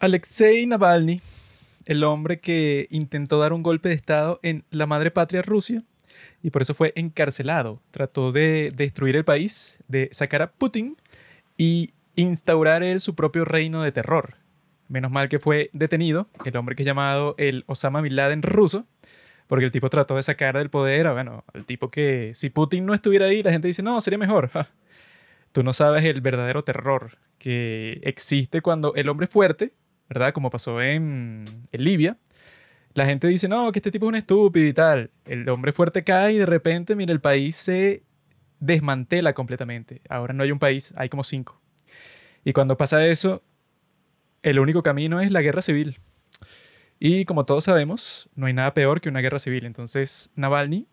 Alexei Navalny, el hombre que intentó dar un golpe de Estado en la madre patria Rusia y por eso fue encarcelado. Trató de destruir el país, de sacar a Putin y instaurar él su propio reino de terror. Menos mal que fue detenido, el hombre que es llamado el Osama Bin Laden ruso, porque el tipo trató de sacar del poder a, bueno, el tipo que si Putin no estuviera ahí, la gente dice, no, sería mejor. Tú no sabes el verdadero terror que existe cuando el hombre fuerte, ¿verdad? Como pasó en, en Libia, la gente dice, no, que este tipo es un estúpido y tal. El hombre fuerte cae y de repente, mira, el país se desmantela completamente. Ahora no hay un país, hay como cinco. Y cuando pasa eso, el único camino es la guerra civil. Y como todos sabemos, no hay nada peor que una guerra civil. Entonces, Navalny,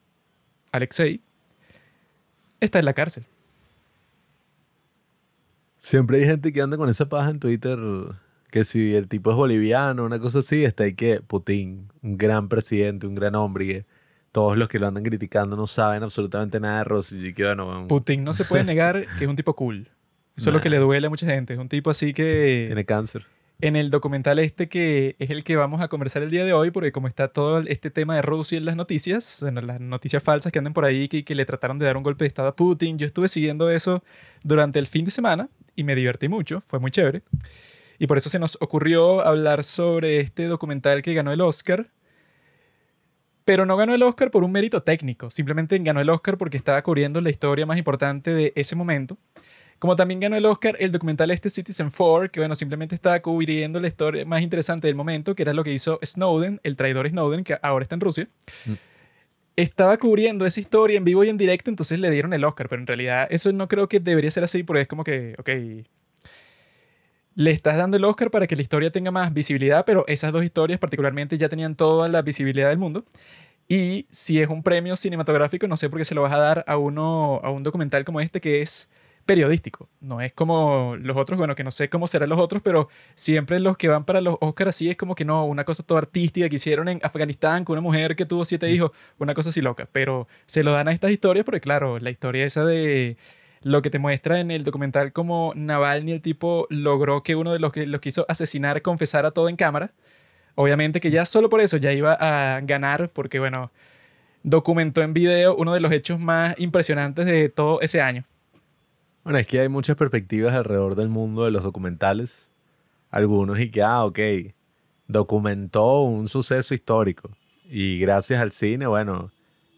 Alexei, está en la cárcel. Siempre hay gente que anda con esa paja en Twitter que si el tipo es boliviano, una cosa así, está ahí que Putin, un gran presidente, un gran hombre, todos los que lo andan criticando no saben absolutamente nada de Rossi. Que, bueno, Putin no se puede negar que es un tipo cool. Eso es lo que le duele a mucha gente. Es un tipo así que... Tiene cáncer. En el documental este que es el que vamos a conversar el día de hoy, porque como está todo este tema de Rusia en las noticias, en las noticias falsas que andan por ahí, que, que le trataron de dar un golpe de estado a Putin, yo estuve siguiendo eso durante el fin de semana y me divertí mucho, fue muy chévere. Y por eso se nos ocurrió hablar sobre este documental que ganó el Oscar. Pero no ganó el Oscar por un mérito técnico, simplemente ganó el Oscar porque estaba cubriendo la historia más importante de ese momento. Como también ganó el Oscar el documental este Citizen 4, que bueno, simplemente estaba cubriendo la historia más interesante del momento, que era lo que hizo Snowden, el traidor Snowden, que ahora está en Rusia. Mm. Estaba cubriendo esa historia en vivo y en directo, entonces le dieron el Oscar, pero en realidad eso no creo que debería ser así, porque es como que, ok, le estás dando el Oscar para que la historia tenga más visibilidad, pero esas dos historias particularmente ya tenían toda la visibilidad del mundo. Y si es un premio cinematográfico, no sé por qué se lo vas a dar a uno a un documental como este que es periodístico. No es como los otros, bueno, que no sé cómo serán los otros, pero siempre los que van para los Oscars así es como que no, una cosa toda artística que hicieron en Afganistán con una mujer que tuvo siete hijos, una cosa así loca. Pero se lo dan a estas historias porque, claro, la historia esa de lo que te muestra en el documental como Navalny, el tipo logró que uno de los que los quiso asesinar confesara todo en cámara. Obviamente que ya solo por eso ya iba a ganar, porque bueno, documentó en video uno de los hechos más impresionantes de todo ese año. Bueno, es que hay muchas perspectivas alrededor del mundo de los documentales. Algunos y que, ah, ok, documentó un suceso histórico. Y gracias al cine, bueno,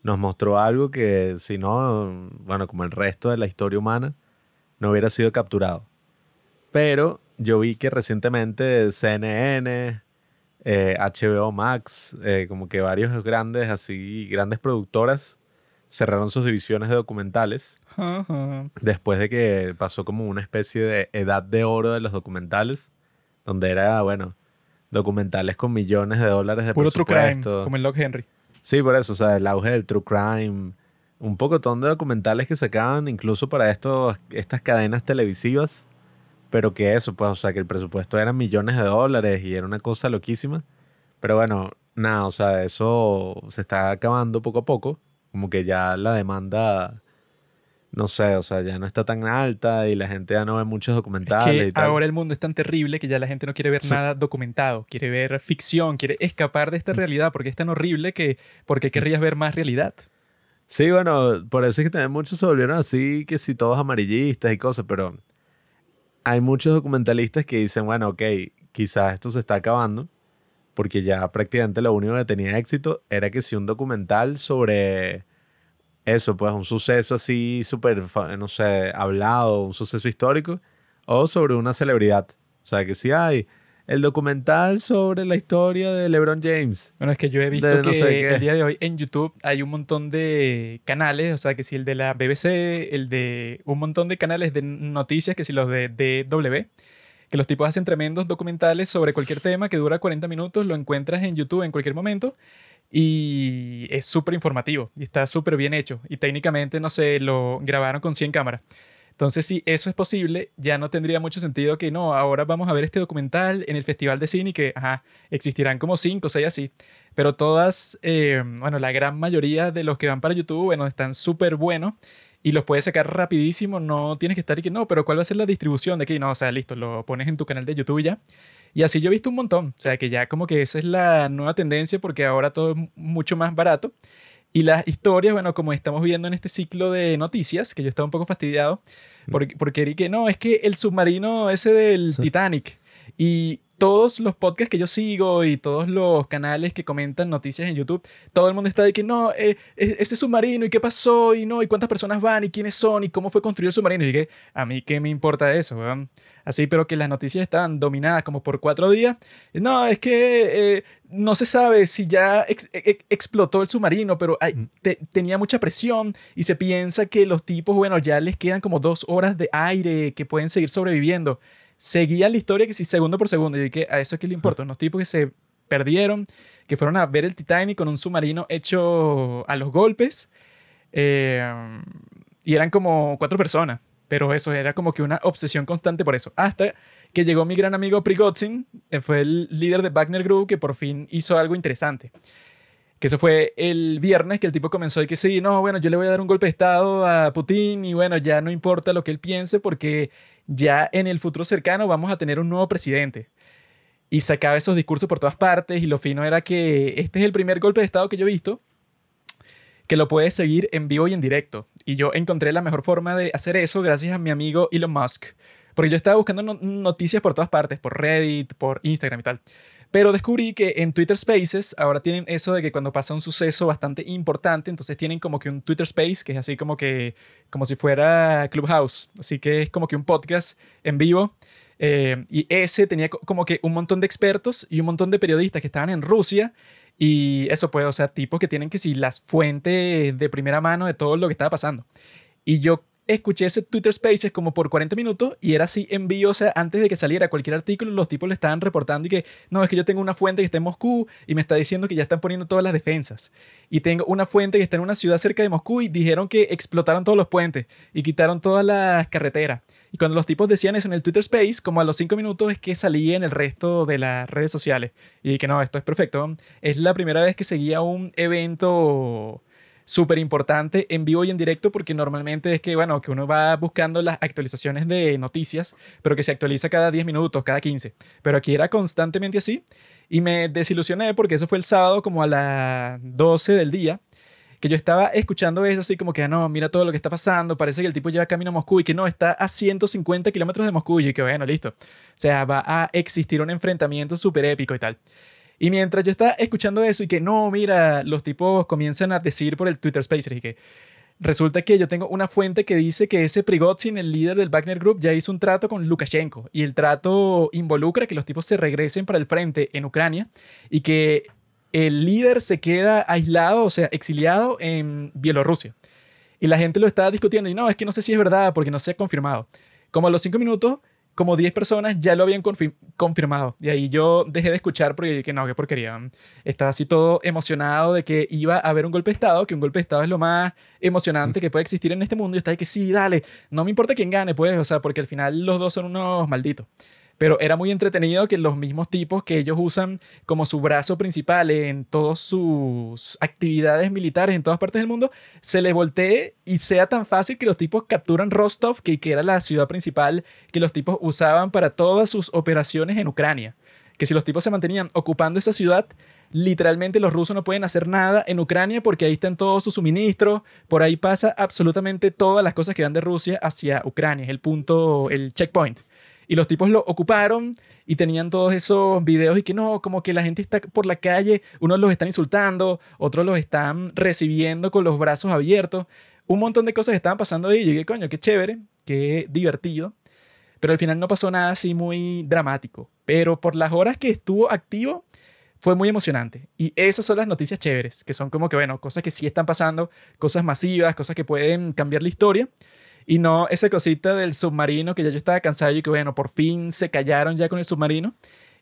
nos mostró algo que si no, bueno, como el resto de la historia humana, no hubiera sido capturado. Pero yo vi que recientemente CNN, HBO eh, Max, eh, como que varios grandes, así, grandes productoras cerraron sus divisiones de documentales después de que pasó como una especie de edad de oro de los documentales, donde era, bueno, documentales con millones de dólares de Puro presupuesto. como el Log Henry. Sí, por eso, o sea, el auge del true crime, un poco de documentales que sacaban incluso para estos, estas cadenas televisivas, pero que eso, pues, o sea, que el presupuesto eran millones de dólares y era una cosa loquísima. Pero bueno, nada, o sea, eso se está acabando poco a poco, como que ya la demanda no sé, o sea, ya no está tan alta y la gente ya no ve muchos documentales. Ahora el mundo es tan terrible que ya la gente no quiere ver nada documentado, quiere ver ficción, quiere escapar de esta mm. realidad porque es tan horrible que ¿por qué querrías ver más realidad? Sí, bueno, por eso es que también muchos se volvieron así, que si todos amarillistas y cosas, pero hay muchos documentalistas que dicen, bueno, ok, quizás esto se está acabando, porque ya prácticamente lo único que tenía éxito era que si un documental sobre eso, pues un suceso así súper, no sé, hablado, un suceso histórico, o sobre una celebridad. O sea, que si hay el documental sobre la historia de LeBron James. Bueno, es que yo he visto que el día de hoy en YouTube hay un montón de canales, o sea, que si el de la BBC, el de un montón de canales de noticias, que si los de DW, que los tipos hacen tremendos documentales sobre cualquier tema que dura 40 minutos, lo encuentras en YouTube en cualquier momento y es súper informativo y está súper bien hecho. Y técnicamente, no sé, lo grabaron con 100 cámaras. Entonces, si eso es posible, ya no tendría mucho sentido que no, ahora vamos a ver este documental en el Festival de Cine y que, ajá, existirán como 5 o 6 así. Pero todas, eh, bueno, la gran mayoría de los que van para YouTube, bueno, están súper buenos y los puedes sacar rapidísimo, no tienes que estar y que no, pero ¿cuál va a ser la distribución de aquí? No, o sea, listo, lo pones en tu canal de YouTube ya. Y así yo he visto un montón. O sea, que ya como que esa es la nueva tendencia porque ahora todo es mucho más barato. Y las historias, bueno, como estamos viendo en este ciclo de noticias, que yo estaba un poco fastidiado, porque, porque que no, es que el submarino ese del Titanic. Y todos los podcasts que yo sigo y todos los canales que comentan noticias en YouTube, todo el mundo está de que no, eh, e-, ese submarino y qué pasó y no, y cuántas personas van y quiénes son y cómo fue construido el submarino. Y que a mí qué me importa eso, weón. Así, pero que las noticias estaban dominadas como por cuatro días. No, es que eh, no se sabe si ya e-, e-, explotó el submarino, pero tenía mucha presión y se piensa que los tipos, bueno, ya les quedan como dos horas de aire que pueden seguir sobreviviendo seguía la historia que si segundo por segundo. Y que a eso es que le importa. Unos tipos que se perdieron, que fueron a ver el Titanic con un submarino hecho a los golpes. Eh, y eran como cuatro personas. Pero eso era como que una obsesión constante por eso. Hasta que llegó mi gran amigo Prigozhin, que fue el líder de Wagner Group, que por fin hizo algo interesante. Que eso fue el viernes que el tipo comenzó y que sí, no, bueno, yo le voy a dar un golpe de estado a Putin y bueno, ya no importa lo que él piense porque ya en el futuro cercano vamos a tener un nuevo presidente. Y sacaba esos discursos por todas partes y lo fino era que este es el primer golpe de Estado que yo he visto que lo puedes seguir en vivo y en directo. Y yo encontré la mejor forma de hacer eso gracias a mi amigo Elon Musk. Porque yo estaba buscando noticias por todas partes, por Reddit, por Instagram y tal. Pero descubrí que en Twitter Spaces ahora tienen eso de que cuando pasa un suceso bastante importante, entonces tienen como que un Twitter Space, que es así como que, como si fuera Clubhouse. Así que es como que un podcast en vivo. Eh, y ese tenía como que un montón de expertos y un montón de periodistas que estaban en Rusia. Y eso pues, o sea, tipos que tienen que si las fuentes de primera mano de todo lo que estaba pasando. Y yo escuché ese Twitter Spaces como por 40 minutos y era así en vivo, o sea, antes de que saliera cualquier artículo, los tipos le estaban reportando y que, no, es que yo tengo una fuente que está en Moscú y me está diciendo que ya están poniendo todas las defensas. Y tengo una fuente que está en una ciudad cerca de Moscú y dijeron que explotaron todos los puentes y quitaron todas las carreteras. Y cuando los tipos decían eso en el Twitter Space, como a los 5 minutos es que salía en el resto de las redes sociales. Y que no, esto es perfecto. Es la primera vez que seguía un evento súper importante en vivo y en directo porque normalmente es que, bueno, que uno va buscando las actualizaciones de noticias, pero que se actualiza cada 10 minutos, cada 15. Pero aquí era constantemente así y me desilusioné porque eso fue el sábado como a las 12 del día que yo estaba escuchando eso así como que, no, mira todo lo que está pasando, parece que el tipo lleva camino a Moscú y que no, está a 150 kilómetros de Moscú y que bueno, listo. O sea, va a existir un enfrentamiento súper épico y tal. Y mientras yo estaba escuchando eso y que no, mira, los tipos comienzan a decir por el Twitter Spaces y que resulta que yo tengo una fuente que dice que ese Prigozhin, el líder del Wagner Group, ya hizo un trato con Lukashenko y el trato involucra que los tipos se regresen para el frente en Ucrania y que el líder se queda aislado, o sea, exiliado en Bielorrusia. Y la gente lo estaba discutiendo y no, es que no sé si es verdad porque no se ha confirmado. Como a los cinco minutos, como 10 personas ya lo habían confirmado. Y ahí yo dejé de escuchar porque dije, no, qué porquería. Estaba así todo emocionado de que iba a haber un golpe de Estado, que un golpe de Estado es lo más emocionante que puede existir en este mundo. Y estaba de que sí, dale, no me importa quién gane, pues, o sea, porque al final los dos son unos malditos pero era muy entretenido que los mismos tipos que ellos usan como su brazo principal en todas sus actividades militares en todas partes del mundo, se les voltee y sea tan fácil que los tipos capturan Rostov, que, era la ciudad principal que los tipos usaban para todas sus operaciones en Ucrania. Que si los tipos se mantenían ocupando esa ciudad, literalmente los rusos no pueden hacer nada en Ucrania porque ahí están todos sus suministros, por ahí pasa absolutamente todas las cosas que van de Rusia hacia Ucrania, es el punto, el checkpoint. Y los tipos lo ocuparon y tenían todos esos videos y que no, como que la gente está por la calle, unos los están insultando, otros los están recibiendo con los brazos abiertos. Un montón de cosas estaban pasando ahí y llegué, coño, qué chévere, qué divertido. Pero al final no pasó nada así muy dramático. Pero por las horas que estuvo activo, fue muy emocionante. Y esas son las noticias chéveres, que son como que, bueno, cosas que sí están pasando, cosas masivas, cosas que pueden cambiar la historia. Y no esa cosita del submarino que ya yo estaba cansado y que bueno, por fin se callaron ya con el submarino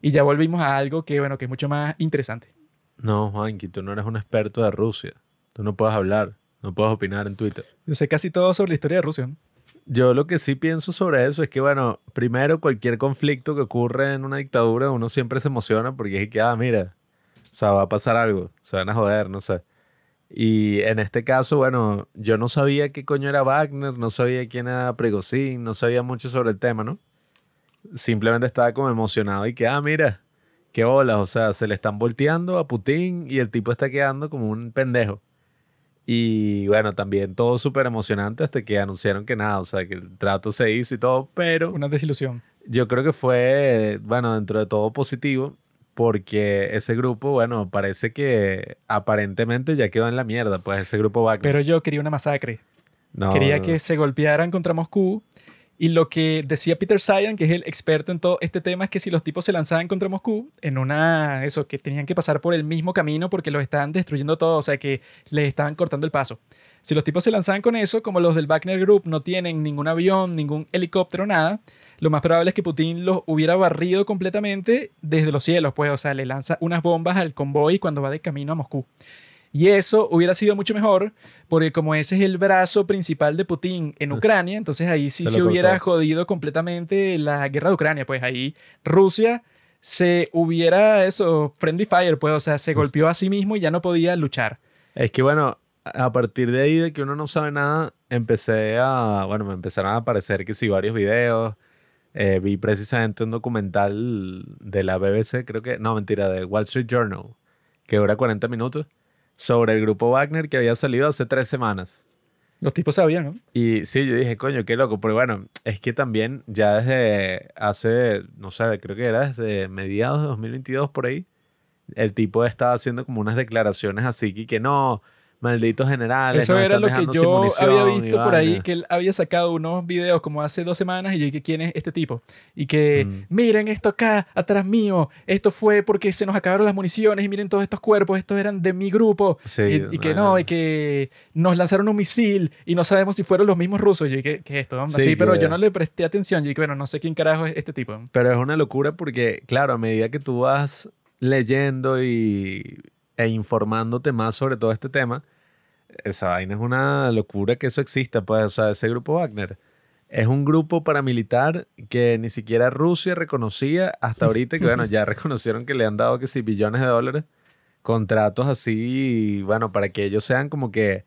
y ya volvimos a algo que bueno, que es mucho más interesante. No, Juanqui, tú no eres un experto de Rusia. Tú no puedes hablar, no puedes opinar en Twitter. Yo sé casi todo sobre la historia de Rusia. Yo lo que sí pienso sobre eso es que, bueno, primero cualquier conflicto que ocurre en una dictadura, uno siempre se emociona porque es que, ah, mira, o sea, va a pasar algo, se van a joder, no sé. Y en este caso, bueno, yo no sabía qué coño era Wagner, no sabía quién era Pregosín, no sabía mucho sobre el tema, ¿no? simplemente estaba como emocionado y que, ah, mira, qué bolas, o sea, se le están volteando a Putin y el tipo está quedando como un pendejo. Y bueno, también todo súper emocionante hasta que anunciaron que nada, o sea, que el trato se hizo y todo, pero Una desilusión. yo creo que fue, bueno, dentro de todo positivo, porque ese grupo, bueno, parece que aparentemente ya quedó en la mierda, pues ese grupo Wagner. Pero yo quería una masacre. No, Quería que se golpearan contra Moscú. Y lo que decía Peter Sayan, que es el experto en todo este tema, es que si los tipos se lanzaban contra Moscú, en una. Eso, que tenían que pasar por el mismo camino porque los estaban destruyendo todo, o sea, que les estaban cortando el paso. Si los tipos se lanzaban con eso, como los del Wagner Group no tienen ningún avión, ningún helicóptero, nada, lo más probable es que Putin los hubiera barrido completamente desde los cielos, pues, o sea, le lanza unas bombas al convoy cuando va de camino a Moscú. Y eso hubiera sido mucho mejor, porque como ese es el brazo principal de Putin en Ucrania, entonces ahí sí Se hubiera jodido completamente la guerra de Ucrania, pues ahí Rusia se hubiera eso, friendly fire, pues, o sea, se golpeó a sí mismo y ya no podía luchar. Es que bueno, a partir de ahí de que uno no sabe nada, empecé a, bueno, me empezaron a aparecer que sí varios videos. Eh, vi precisamente un documental de la BBC, creo que, no, mentira, de Wall Street Journal, que dura 40 minutos, sobre el grupo Wagner que había salido hace tres semanas. Los tipos sabían, ¿no? Y sí, yo dije, coño, qué loco. Pero bueno, es que también ya desde hace, no sé, creo que era desde mediados de 2022 por ahí, el tipo estaba haciendo como unas declaraciones así que, que no, malditos generales. Eso era lo que yo había y visto por ahí, vaina". que él había sacado unos videos como hace dos semanas y yo dije, ¿quién es este tipo? Y que, Mm. miren esto acá, atrás mío, esto fue porque se nos acabaron las municiones y miren todos estos cuerpos, estos eran de mi grupo. Sí, y, y que no, y que nos lanzaron un misil y no sabemos si fueron los mismos rusos. Yo dije, ¿qué es esto? Sí, pero que- yo no le presté atención. Yo dije, bueno, no sé quién carajo es este tipo. Pero es una locura porque, claro, a medida que tú vas leyendo y, e informándote más sobre todo este tema, esa vaina es una locura que eso exista, pues, o sea, ese grupo Wagner es un grupo paramilitar que ni siquiera Rusia reconocía hasta ahorita, que bueno, ya reconocieron que le han dado que sí, billones de dólares, contratos así, bueno, para que ellos sean como que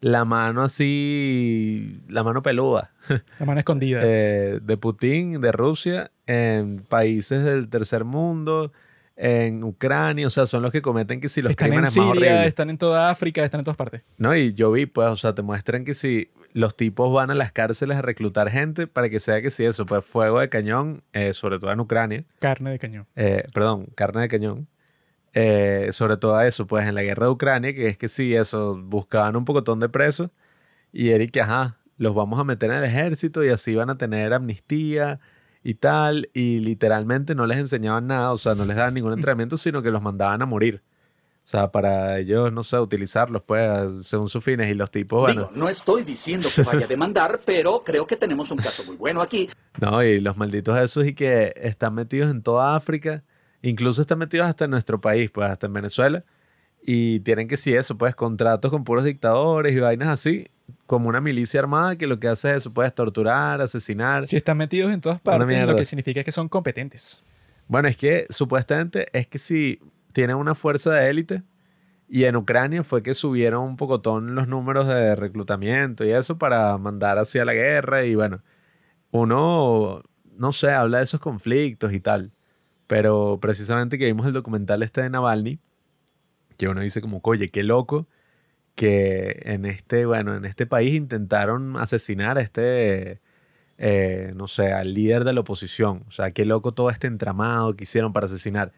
la mano así, la mano peluda La mano escondida. eh, de Putin, de Rusia, en países del tercer mundo, en Ucrania, o sea, son los que cometen que si los están en crímenes más Siria, horribles. están en toda África, están en todas partes. No, y yo vi, pues, o sea, te muestran que si los tipos van a las cárceles a reclutar gente para que sea que si eso, pues, fuego de cañón, eh, sobre todo en Ucrania, Carne de cañón. eh, perdón, carne de cañón, eh, sobre todo eso, pues, en la guerra de Ucrania, que es que si eso, buscaban un pocotón de presos y Eric, ajá, los vamos a meter en el ejército y así van a tener amnistía y tal, y literalmente no les enseñaban nada, o sea, no les daban ningún entrenamiento, sino que los mandaban a morir. O sea, para ellos, no sé, utilizarlos, pues, según sus fines, y los tipos, bueno, Digo, no estoy diciendo que vaya a demandar, pero creo que tenemos un caso muy bueno aquí. No, y los malditos esos y que están metidos en toda África, incluso están metidos hasta en nuestro país, pues hasta en Venezuela, y tienen que sí eso, pues contratos con puros dictadores y vainas así, como una milicia armada que lo que hace es eso, puedes torturar, asesinar. Si están metidos en todas partes, lo que significa que son competentes. Bueno, es que supuestamente es que si tienen una fuerza de élite y en Ucrania fue que subieron un pocotón los números de reclutamiento y eso para mandar hacia la guerra y bueno, uno, no sé, habla de esos conflictos y tal, pero precisamente que vimos el documental este de Navalny, que uno dice como, oye, qué loco que en este, bueno, en este país intentaron asesinar a este, eh, no sé, al líder de la oposición. O sea, qué loco todo este entramado que hicieron para asesinar.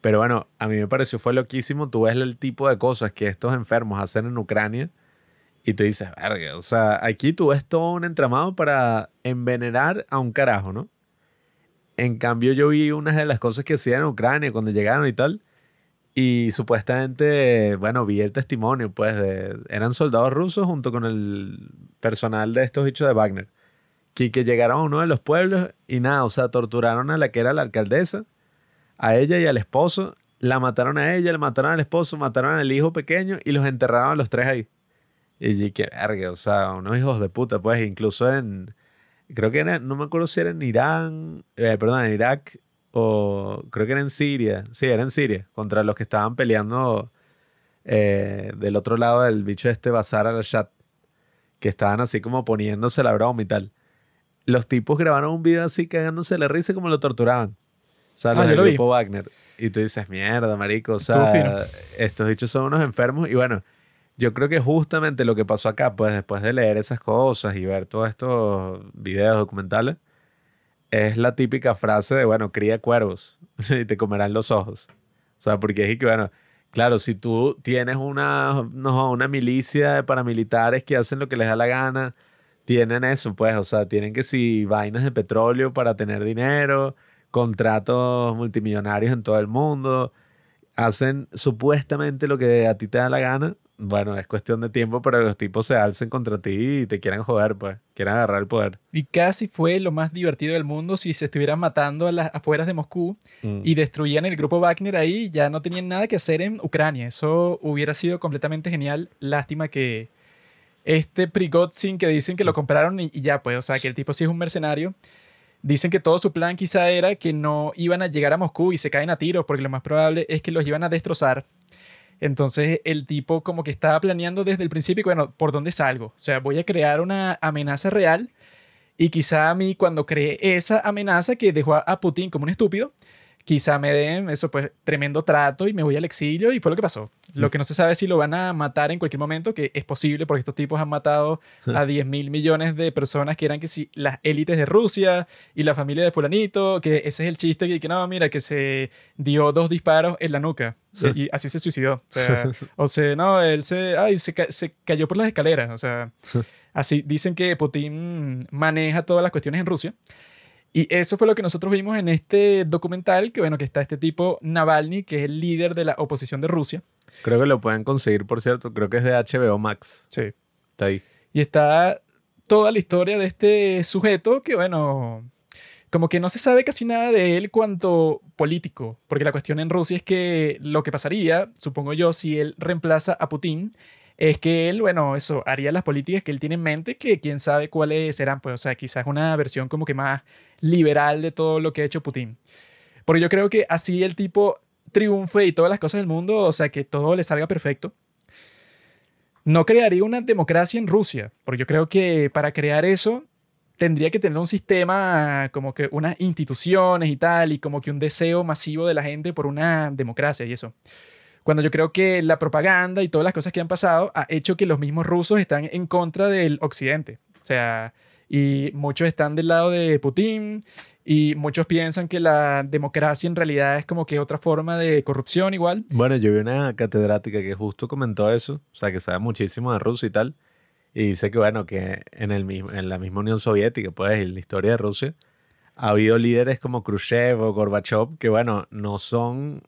Pero bueno, a mí me pareció fue loquísimo. Tú ves el tipo de cosas que estos enfermos hacen en Ucrania y tú dices, verga, o sea, aquí tú ves todo un entramado para envenenar a un carajo, ¿no? En cambio, yo vi unas de las cosas que hacían en Ucrania cuando llegaron y tal. Y supuestamente, bueno, vi el testimonio, pues, de, eran soldados rusos junto con el personal de estos bichos de Wagner. Que, que llegaron a uno de los pueblos y nada, o sea, torturaron a la que era la alcaldesa, a ella y al esposo, la mataron a ella, le mataron al esposo, mataron al hijo pequeño y los enterraron a los tres ahí. Y que verga, o sea, unos hijos de puta, pues, incluso en, creo que no me acuerdo si era en Irán, eh, perdón, en Irak o creo que era en Siria, sí, era en Siria, contra los que estaban peleando eh, del otro lado del bicho este Bazar al-Assad, que estaban así como poniéndose la broma y tal. los tipos grabaron un video así cagándose de la risa como lo torturaban. O sea, Ah, los del vi. Wagner. Y tú dices, mierda, marico. O sea, estos dichos son unos enfermos. Y bueno, yo creo que justamente lo que pasó acá, pues después de leer esas cosas y ver todos estos videos documentales, es la típica frase de, bueno, cría cuervos y te comerán los ojos. O sea, porque es que, bueno, claro, si tú tienes una, no, una milicia de paramilitares que hacen lo que les da la gana, tienen eso, pues, o sea, tienen que si vainas de petróleo para tener dinero, contratos multimillonarios en todo el mundo, hacen supuestamente lo que a ti te da la gana. Bueno, es cuestión de tiempo para que los tipos se alcen contra ti y te quieran joder, pues, quieran agarrar el poder. Y casi fue lo más divertido del mundo si se estuvieran matando a las afueras de Moscú Mm. y destruían el grupo Wagner ahí, ya no tenían nada que hacer en Ucrania. Eso hubiera sido completamente genial. Lástima que este Prigozhin que dicen que lo compraron y, y ya pues, o sea, que el tipo sí es un mercenario. Dicen que todo su plan quizá era que no iban a llegar a Moscú y se caen a tiros, porque lo más probable es que los iban a destrozar. Entonces el tipo como que estaba planeando desde el principio, bueno, ¿por dónde salgo? O sea, voy a crear una amenaza real y quizá a mí cuando creé esa amenaza que dejó a Putin como un estúpido, quizá me den eso pues tremendo trato y me voy al exilio y fue lo que pasó. Lo que no se sabe es si lo van a matar en cualquier momento, que es posible porque estos tipos han matado a 10 mil millones de personas que eran que si las élites de Rusia y la familia de fulanito, que ese es el chiste que, que no, mira, que se dio dos disparos en la nuca y así se suicidó. O sea, o sea no, él se, ay, se, ca- se cayó por las escaleras. O sea, así dicen que Putin maneja todas las cuestiones en Rusia. Y eso fue lo que nosotros vimos en este documental, que bueno, que está este tipo Navalny, que es el líder de la oposición de Rusia. Creo que lo pueden conseguir, por cierto. Creo que es de HBO Max. Sí. Está ahí. Y está toda la historia de este sujeto que, bueno, como que no se sabe casi nada de él cuanto político, porque la cuestión en Rusia es que lo que pasaría, supongo yo, si él reemplaza a Putin, es que él, bueno, eso, haría las políticas que él tiene en mente, que quién sabe cuáles serán, pues, o sea, quizás una versión como que más liberal de todo lo que ha hecho Putin. Porque yo creo que así el tipo triunfe y todas las cosas del mundo, o sea, que todo le salga perfecto, no crearía una democracia en Rusia, porque yo creo que para crear eso tendría que tener un sistema como que unas instituciones y tal, y como que un deseo masivo de la gente por una democracia y eso. Cuando yo creo que la propaganda y todas las cosas que han pasado ha hecho que los mismos rusos están en contra del occidente. O sea, y muchos están del lado de Putin y muchos piensan que la democracia en realidad es como que otra forma de corrupción igual. Bueno, yo vi una catedrática que justo comentó eso, o sea, que sabe muchísimo de Rusia y tal, y dice que, bueno, que en, el mismo, en la misma Unión Soviética, pues, en la historia de Rusia, ha habido líderes como Khrushchev o Gorbachev que, bueno, no son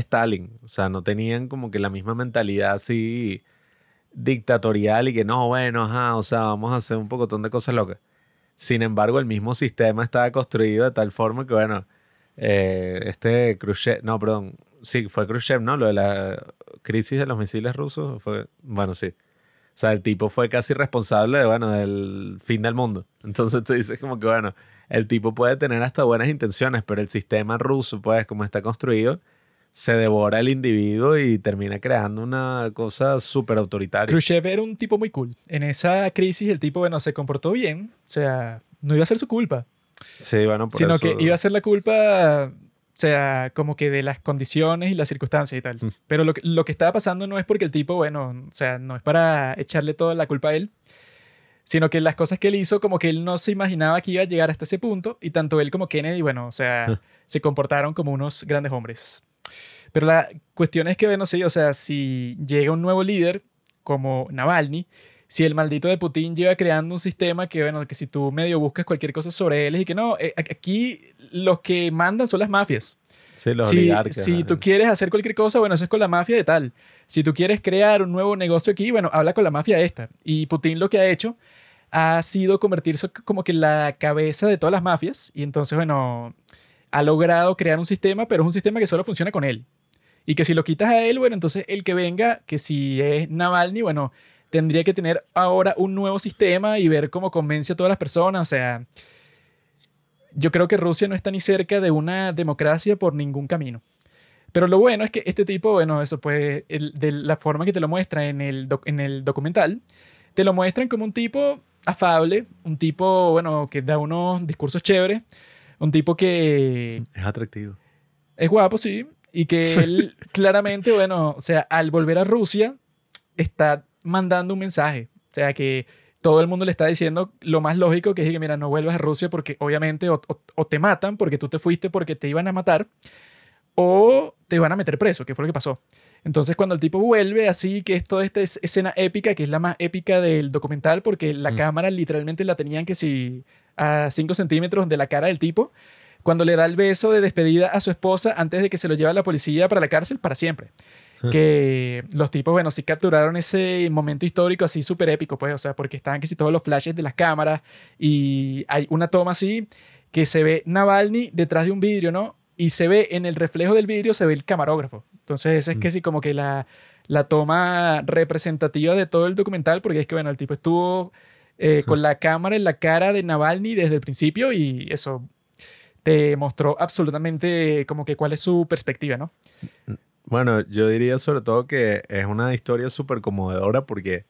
Stalin, o sea, no tenían como que la misma mentalidad así dictatorial y que no, bueno, ajá, o sea, vamos a hacer un pocotón de cosas locas. Sin embargo, el mismo sistema estaba construido de tal forma que, bueno, eh, este Khrushchev, no, perdón, sí, fue Khrushchev, ¿no? Lo de la crisis de los misiles rusos, fue, bueno, sí. O sea, el tipo fue casi responsable de, bueno, del fin del mundo. Entonces tú dices como que, bueno, el tipo puede tener hasta buenas intenciones, pero el sistema ruso, pues, como está construido, se devora el individuo y termina creando una cosa súper autoritaria. Khrushchev era un tipo muy cool. En esa crisis el tipo, bueno, se comportó bien. O sea, no iba a ser su culpa, Sí, bueno, por sino eso... que iba a ser la culpa, o sea, como que de las condiciones y las circunstancias y tal. Mm. Pero lo que, lo que estaba pasando no es porque el tipo, bueno, o sea, no es para echarle toda la culpa a él, sino que las cosas que él hizo, como que él no se imaginaba que iba a llegar hasta ese punto, y tanto él como Kennedy, bueno, o sea, se comportaron como unos grandes hombres. Pero la cuestión es que, bueno, sí, o sea, si llega un nuevo líder como Navalny, si el maldito de Putin lleva creando un sistema que, bueno, que si tú medio buscas cualquier cosa sobre él y que no, eh, aquí los que mandan son las mafias. Sí, los Si, oligarcas. si tú quieres hacer cualquier cosa, bueno, eso es con la mafia de tal. Si tú quieres crear un nuevo negocio aquí, bueno, habla con la mafia esta. Y Putin lo que ha hecho ha sido convertirse como que la cabeza de todas las mafias. Y entonces, bueno, ha logrado crear un sistema, pero es un sistema que solo funciona con él. Y que si lo quitas a él, bueno, entonces el que venga, que si es Navalny, bueno, tendría que tener ahora un nuevo sistema y ver cómo convence a todas las personas. O sea, yo creo que Rusia no está ni cerca de una democracia por ningún camino. Pero lo bueno es que este tipo, bueno, eso pues, el- de la forma que te lo muestra en el, doc- en el documental, te lo muestran como un tipo afable, un tipo, bueno, que da unos discursos chéveres, un tipo que Es atractivo. es guapo, sí, y que él claramente, bueno, o sea, al volver a Rusia, está mandando un mensaje. O sea, que todo el mundo le está diciendo lo más lógico, que es que, mira, no vuelvas a Rusia porque obviamente o, o- o te matan porque tú te fuiste porque te iban a matar, o te van a meter preso, que fue lo que pasó. Entonces, cuando el tipo vuelve, así que es toda esta es- escena épica, que es la más épica del documental, porque la Mm. cámara literalmente la tenían que si a 5 centímetros de la cara del tipo, cuando le da el beso de despedida a su esposa antes de que se lo lleve a la policía para la cárcel para siempre. Que los tipos, bueno, sí capturaron ese momento histórico así súper épico, pues, o sea, porque estaban casi todos los flashes de las cámaras y hay una toma así que se ve Navalny detrás de un vidrio, ¿no? Y se ve en el reflejo del vidrio, se ve el camarógrafo. Entonces, esa es que sí, como que la, la toma representativa de todo el documental, porque es que, bueno, el tipo estuvo eh, con la cámara en la cara de Navalny desde el principio y eso te mostró absolutamente como que cuál es su perspectiva, ¿no? Bueno, yo diría sobre todo que es una historia súper conmovedora porque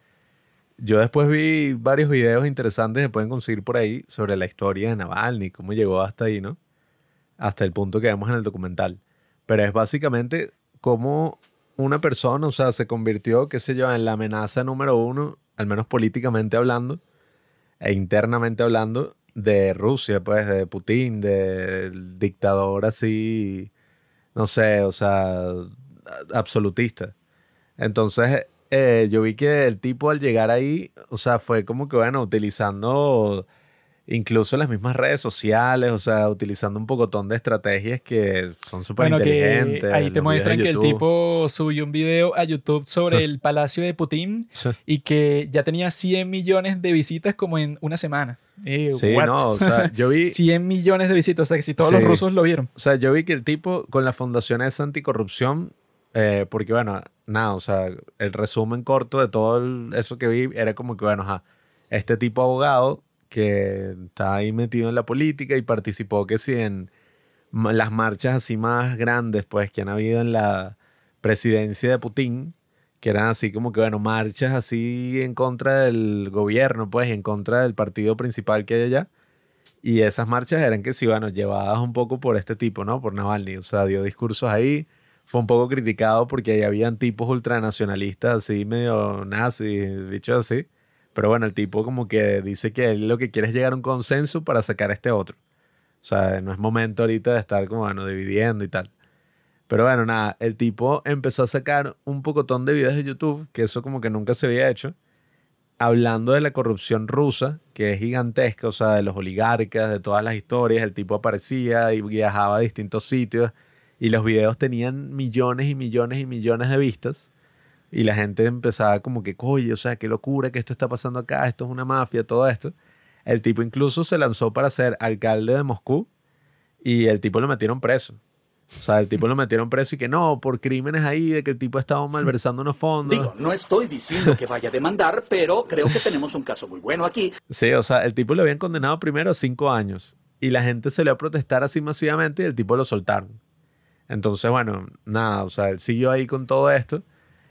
yo después vi varios videos interesantes que pueden conseguir por ahí sobre la historia de Navalny, cómo llegó hasta ahí, ¿no? Hasta el punto que vemos en el documental. Pero es básicamente cómo una persona, o sea, se convirtió, qué sé yo, en la amenaza número uno, al menos políticamente hablando, e internamente hablando, de Rusia, pues, de Putin, del dictador así, no sé, o sea, absolutista. Entonces, eh, yo vi que el tipo al llegar ahí, o sea, fue como que, bueno, utilizando incluso las mismas redes sociales, o sea, utilizando un pocotón de estrategias que son súper Bueno, inteligentes. ahí los te muestran que el tipo subió un video a YouTube sobre el palacio de Putin y que ya tenía 100 millones de visitas como en una semana. Eh, Sí, what? no, o sea, yo vi, 100 millones de visitas, o sea que si todos los Sí. rusos lo vieron. o sea, yo vi que el tipo con la fundación esa anticorrupción, eh, porque bueno, nada, o sea, el resumen corto de todo el- eso que vi era como que, bueno, ajá, este tipo abogado que está ahí metido en la política y participó que sí en las marchas así más grandes, pues, que han habido en la presidencia de Putin, que eran así como que, bueno, marchas así en contra del gobierno, pues, en contra del partido principal que hay allá. Y esas marchas eran que sí, bueno, llevadas un poco por este tipo, ¿no? Por Navalny. O sea, dio discursos ahí. Fue un poco criticado porque ahí habían tipos ultranacionalistas así, medio nazis, dicho así. Pero bueno, el tipo como que dice que él lo que quiere es llegar a un consenso para sacar a este otro. O sea, no es momento ahorita de estar como, bueno, dividiendo y tal. Pero bueno, nada, el tipo empezó a sacar un pocotón de videos de YouTube, que eso como que nunca se había hecho, hablando de la corrupción rusa, que es gigantesca, o sea, de los oligarcas, de todas las historias, el tipo aparecía y viajaba a distintos sitios y los videos tenían millones y millones y millones de vistas y la gente empezaba como que, oye, o sea, qué locura que esto está pasando acá, esto es una mafia, todo esto. El tipo incluso se lanzó para ser alcalde de Moscú y el tipo lo metieron preso. O sea, el tipo lo metieron preso y que no, por crímenes ahí, de que el tipo estaba malversando unos fondos. Digo, no estoy diciendo que vaya a demandar, pero creo que tenemos un caso muy bueno aquí. Sí, o sea, el tipo lo habían condenado primero a cinco años y la gente se le a protestar así masivamente y el tipo lo soltaron. Entonces, bueno, nada, o sea, él siguió ahí con todo esto.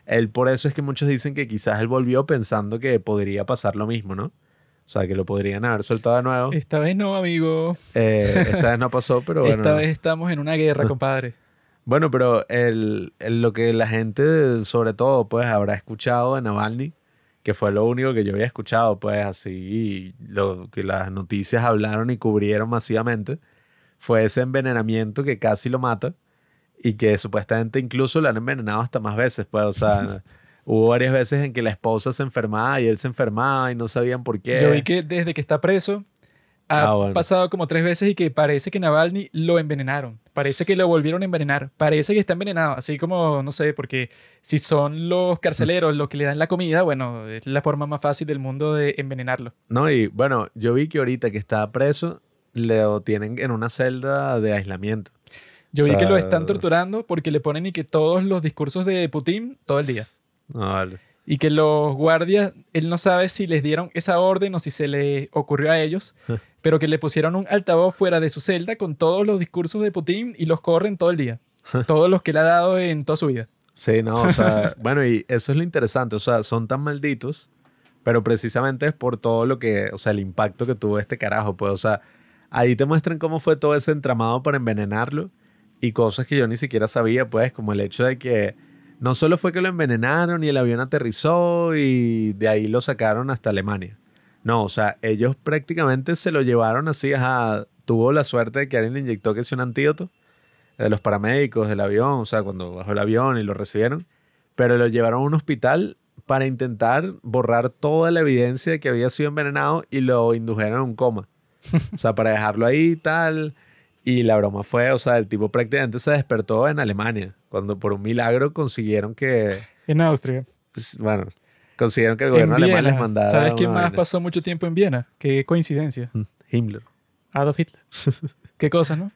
Él por eso es que muchos dicen que quizás él volvió pensando que podría pasar lo mismo, ¿no? O sea, que lo podrían haber soltado de nuevo. Esta vez no, amigo. Eh, esta vez no pasó, pero bueno. Esta vez estamos en una guerra, compadre. Bueno, pero el, el- lo que la gente, sobre todo, pues habrá escuchado de Navalny, que fue lo único que yo había escuchado, pues así, lo que las noticias hablaron y cubrieron masivamente, fue ese envenenamiento que casi lo mata y que supuestamente incluso lo han envenenado hasta más veces, pues, o sea, hubo varias veces en que la esposa se enfermaba y él se enfermaba y no sabían por qué. Yo vi que desde que está preso ha Ah, bueno. pasado como tres veces y que parece que Navalny lo envenenaron. Parece que lo volvieron a envenenar. Parece que está envenenado. Así como, no sé, porque si son los carceleros los que le dan la comida, bueno, es la forma más fácil del mundo de envenenarlo. No, y bueno, yo vi que ahorita que está preso, lo tienen en una celda de aislamiento. Yo O vi que lo sea- están torturando porque le ponen y que todos los discursos de Putin todo el día. Vale. Y que los guardias, él no sabe si les dieron esa orden o si se le ocurrió a ellos, pero que le pusieron un altavoz fuera de su celda con todos los discursos de Putin y los corren todo el día. Todos los que le ha dado en toda su vida. Sí, no, o sea, bueno, y eso es lo interesante, o sea, son tan malditos Pero precisamente es por todo lo que, o sea, el impacto que tuvo este carajo, pues, o sea, ahí te muestran cómo fue todo ese entramado para envenenarlo y cosas que yo ni siquiera sabía, pues, como el hecho de que no solo fue que lo envenenaron y el avión aterrizó y de ahí lo sacaron hasta Alemania. No, o sea, ellos prácticamente se lo llevaron así, ajá, tuvo la suerte de que alguien le inyectó que es un antídoto de los paramédicos del avión, o sea, cuando bajó el avión y lo recibieron, pero lo llevaron a un hospital para intentar borrar toda la evidencia de que había sido envenenado y lo indujeron a un coma. O sea, para dejarlo ahí y tal. Y la broma fue, o sea, el tipo prácticamente se despertó en Alemania, cuando por un milagro consiguieron que... En Austria. Bueno, consiguieron que el gobierno En alemán les mandara... ¿Sabes quién más vaina. pasó mucho tiempo en Viena? Qué coincidencia. Himmler. Adolf Hitler. Qué cosa, ¿no?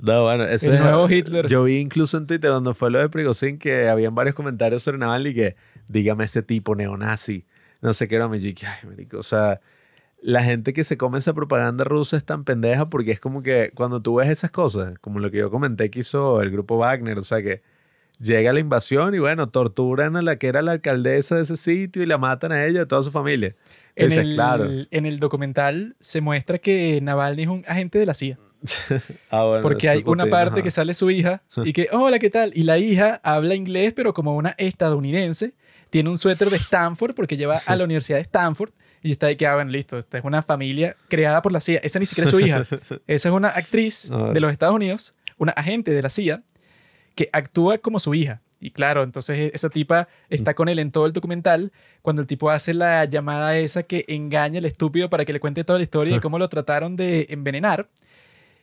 No, bueno, ese El es- nuevo Hitler. Yo vi incluso en Twitter cuando fue lo de Prigozhin que habían varios comentarios sobre Navalny que dígame ese tipo neonazi, no sé qué era, me dije, ay, marico, o sea, la gente que se come esa propaganda rusa es tan pendeja porque es como que cuando tú ves esas cosas, como lo que yo comenté que hizo el grupo Wagner, o sea que llega la invasión y bueno, torturan a la que era la alcaldesa de ese sitio y la matan a ella y a toda su familia. En el, claro. en el documental se muestra que Navalny es un agente de la CIA. Ah, bueno, Porque hay una parte ajá. que sale su hija y que, hola, ¿qué tal? Y la hija habla inglés, pero como una estadounidense. Tiene un suéter de Stanford porque lleva a la Universidad de Stanford. Y está ahí que, ah, bueno, listo, esta es una familia creada por la CIA. Esa ni siquiera es su hija. Esa es una actriz Ah. de los Estados Unidos, una agente de la CIA, que actúa como su hija. Y claro, entonces esa tipa está con él en todo el documental cuando el tipo hace la llamada esa que engaña al estúpido para que le cuente toda la historia de cómo lo trataron de envenenar.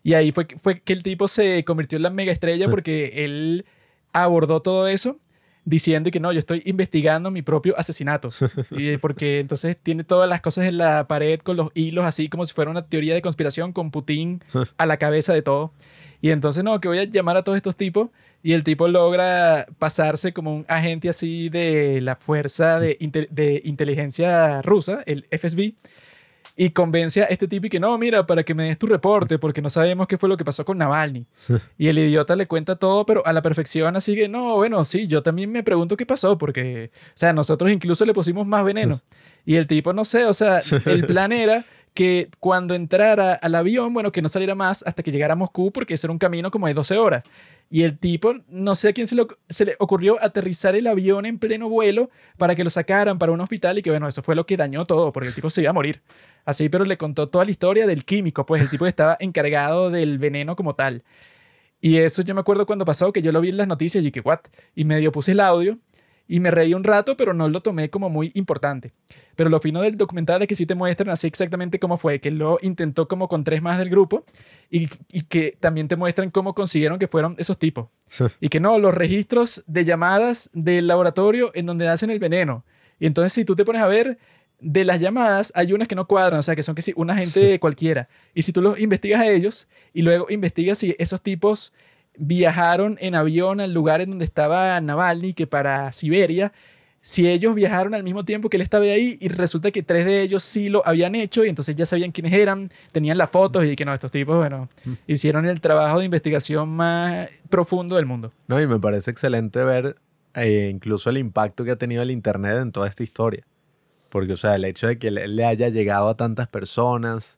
Y ahí fue, que- fue que el tipo se convirtió en la mega estrella porque él abordó todo eso diciendo que no, yo estoy investigando mi propio asesinato. Y porque entonces tiene todas las cosas en la pared con los hilos, así como si fuera una teoría de conspiración con Putin a la cabeza de todo. Y entonces, no, que voy a llamar a todos estos tipos. Y el tipo logra pasarse como un agente así de la fuerza de, de inteligencia rusa, el FSB, y convence a este tipo y que no, mira, para que me des tu reporte, porque no sabemos qué fue lo que pasó con Navalny. Y el idiota le cuenta todo, pero a la perfección, así que no, bueno, sí, yo también me pregunto qué pasó, porque, o sea, nosotros incluso le pusimos más veneno. Y el tipo, no sé, o sea, el plan era que cuando entrara al avión, bueno, que no saliera más hasta que llegara a Moscú, porque ese era un camino como de 12 horas. Y el tipo, no sé a quién se, lo- se le ocurrió aterrizar el avión en pleno vuelo para que lo sacaran para un hospital y que bueno, eso fue lo que dañó todo, porque el tipo se iba a morir. Así, pero le contó toda la historia del químico, pues el tipo que estaba encargado del veneno como tal. Y eso yo me acuerdo cuando pasó, que yo lo vi en las noticias y que, what? Y medio puse el audio y me reí un rato, pero no lo tomé como muy importante. Pero lo fino del documental es que sí te muestran así exactamente cómo fue, que lo intentó como con tres más del grupo y, y que también te muestran cómo consiguieron que fueron esos tipos. y que no, los registros de llamadas del laboratorio en donde hacen el veneno. Y entonces si tú te pones a ver, de las llamadas hay unas que no cuadran, o sea, que son que sí, una gente cualquiera. Y si tú los investigas a ellos y luego investigas si esos tipos viajaron en avión al lugar en donde estaba Navalny, que para Siberia, si ellos viajaron al mismo tiempo que él estaba ahí y resulta que tres de ellos sí lo habían hecho y entonces ya sabían quiénes eran, tenían las fotos y que no, estos tipos, bueno, hicieron el trabajo de investigación más profundo del mundo. No, y me parece excelente ver eh, incluso el impacto que ha tenido el Internet en toda esta historia. Porque, o sea, el hecho de que le, le haya llegado a tantas personas,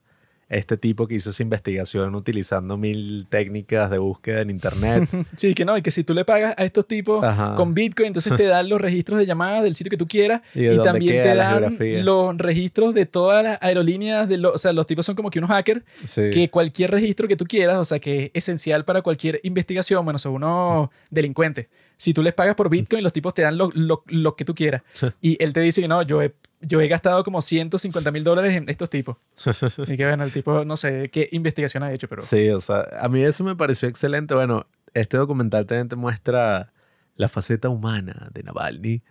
este tipo que hizo esa investigación utilizando mil técnicas de búsqueda en Internet. Sí, que no, y que si tú le pagas a estos tipos Ajá. con Bitcoin, entonces te dan los registros de llamada del sitio que tú quieras Y también te dan los registros de todas las aerolíneas, de los, o sea, los tipos son como que unos hackers, Sí. que cualquier registro que tú quieras, o sea, que es esencial para cualquier investigación, bueno, son unos delincuentes. Si tú les pagas por Bitcoin, los tipos te dan lo, lo- lo que tú quieras. Y él te dice que no, yo he, yo he gastado como 150 mil dólares en estos tipos. Y que bueno, el tipo, no sé qué investigación ha hecho, pero... Sí, o sea, a mí eso me pareció excelente. Bueno, este documental también te muestra la faceta humana de Navalny,